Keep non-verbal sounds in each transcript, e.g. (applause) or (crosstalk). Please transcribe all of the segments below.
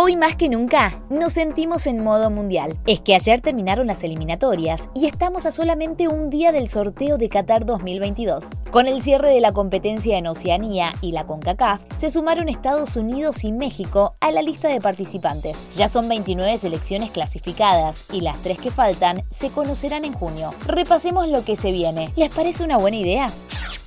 Hoy más que nunca nos sentimos en modo mundial. Es que ayer terminaron las eliminatorias y estamos a solamente un día del sorteo de Qatar 2022. Con el cierre de la competencia en Oceanía y la CONCACAF, se sumaron Estados Unidos y México a la lista de participantes. Ya son 29 selecciones clasificadas y las tres que faltan se conocerán en junio. Repasemos lo que se viene. ¿Les parece una buena idea?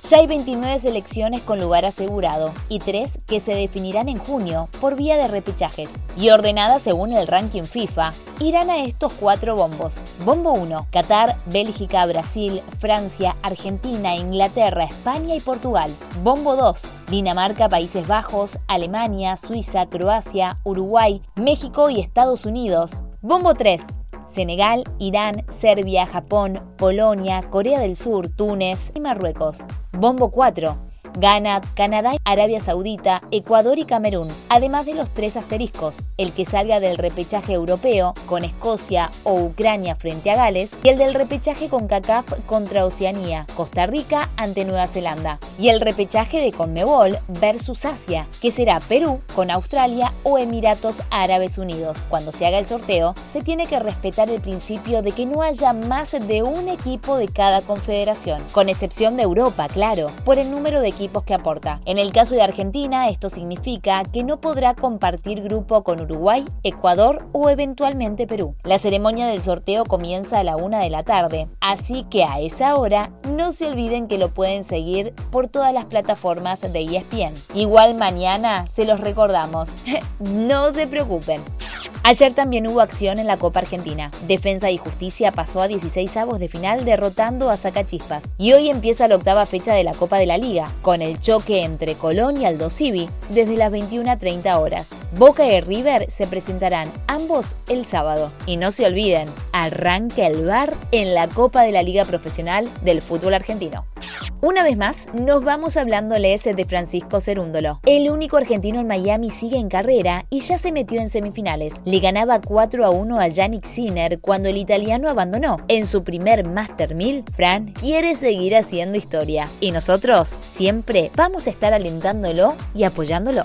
Ya hay 29 selecciones con lugar asegurado y 3 que se definirán en junio por vía de repechajes. Y ordenadas según el ranking FIFA, irán a estos cuatro bombos. Bombo 1, Qatar, Bélgica, Brasil, Francia, Argentina, Inglaterra, España y Portugal. Bombo 2, Dinamarca, Países Bajos, Alemania, Suiza, Croacia, Uruguay, México y Estados Unidos. Bombo 3, Senegal, Irán, Serbia, Japón, Polonia, Corea del Sur, Túnez y Marruecos. Bombo 4. Ghana, Canadá, Arabia Saudita, Ecuador y Camerún, además de los tres asteriscos, el que salga del repechaje europeo con Escocia o Ucrania frente a Gales y el del repechaje con CACAF contra Oceanía, Costa Rica ante Nueva Zelanda y el repechaje de Conmebol versus Asia, que será Perú con Australia o Emiratos Árabes Unidos. Cuando se haga el sorteo, se tiene que respetar el principio de que no haya más de un equipo de cada confederación, con excepción de Europa, claro, por el número de equipos que aporta. En el caso de Argentina, esto significa que no podrá compartir grupo con Uruguay, Ecuador o eventualmente Perú. La ceremonia del sorteo comienza a la una de la tarde, así que a esa hora no se olviden que lo pueden seguir por todas las plataformas de ESPN. Igual mañana se los recordamos. (laughs) no se preocupen. Ayer también hubo acción en la Copa Argentina. Defensa y Justicia pasó a 16 avos de final derrotando a Sacachispas. Y hoy empieza la octava fecha de la Copa de la Liga, con el choque entre Colón y Aldo Civi desde las 21.30 horas. Boca y River se presentarán ambos el sábado. Y no se olviden, arranca el bar en la Copa de la Liga Profesional del Fútbol Argentino. Una vez más, nos vamos hablándoles de Francisco Cerúndolo. El único argentino en Miami sigue en carrera y ya se metió en semifinales. Le ganaba 4 a 1 a Yannick Sinner cuando el italiano abandonó. En su primer Master 1000, Fran quiere seguir haciendo historia. Y nosotros siempre vamos a estar alentándolo y apoyándolo.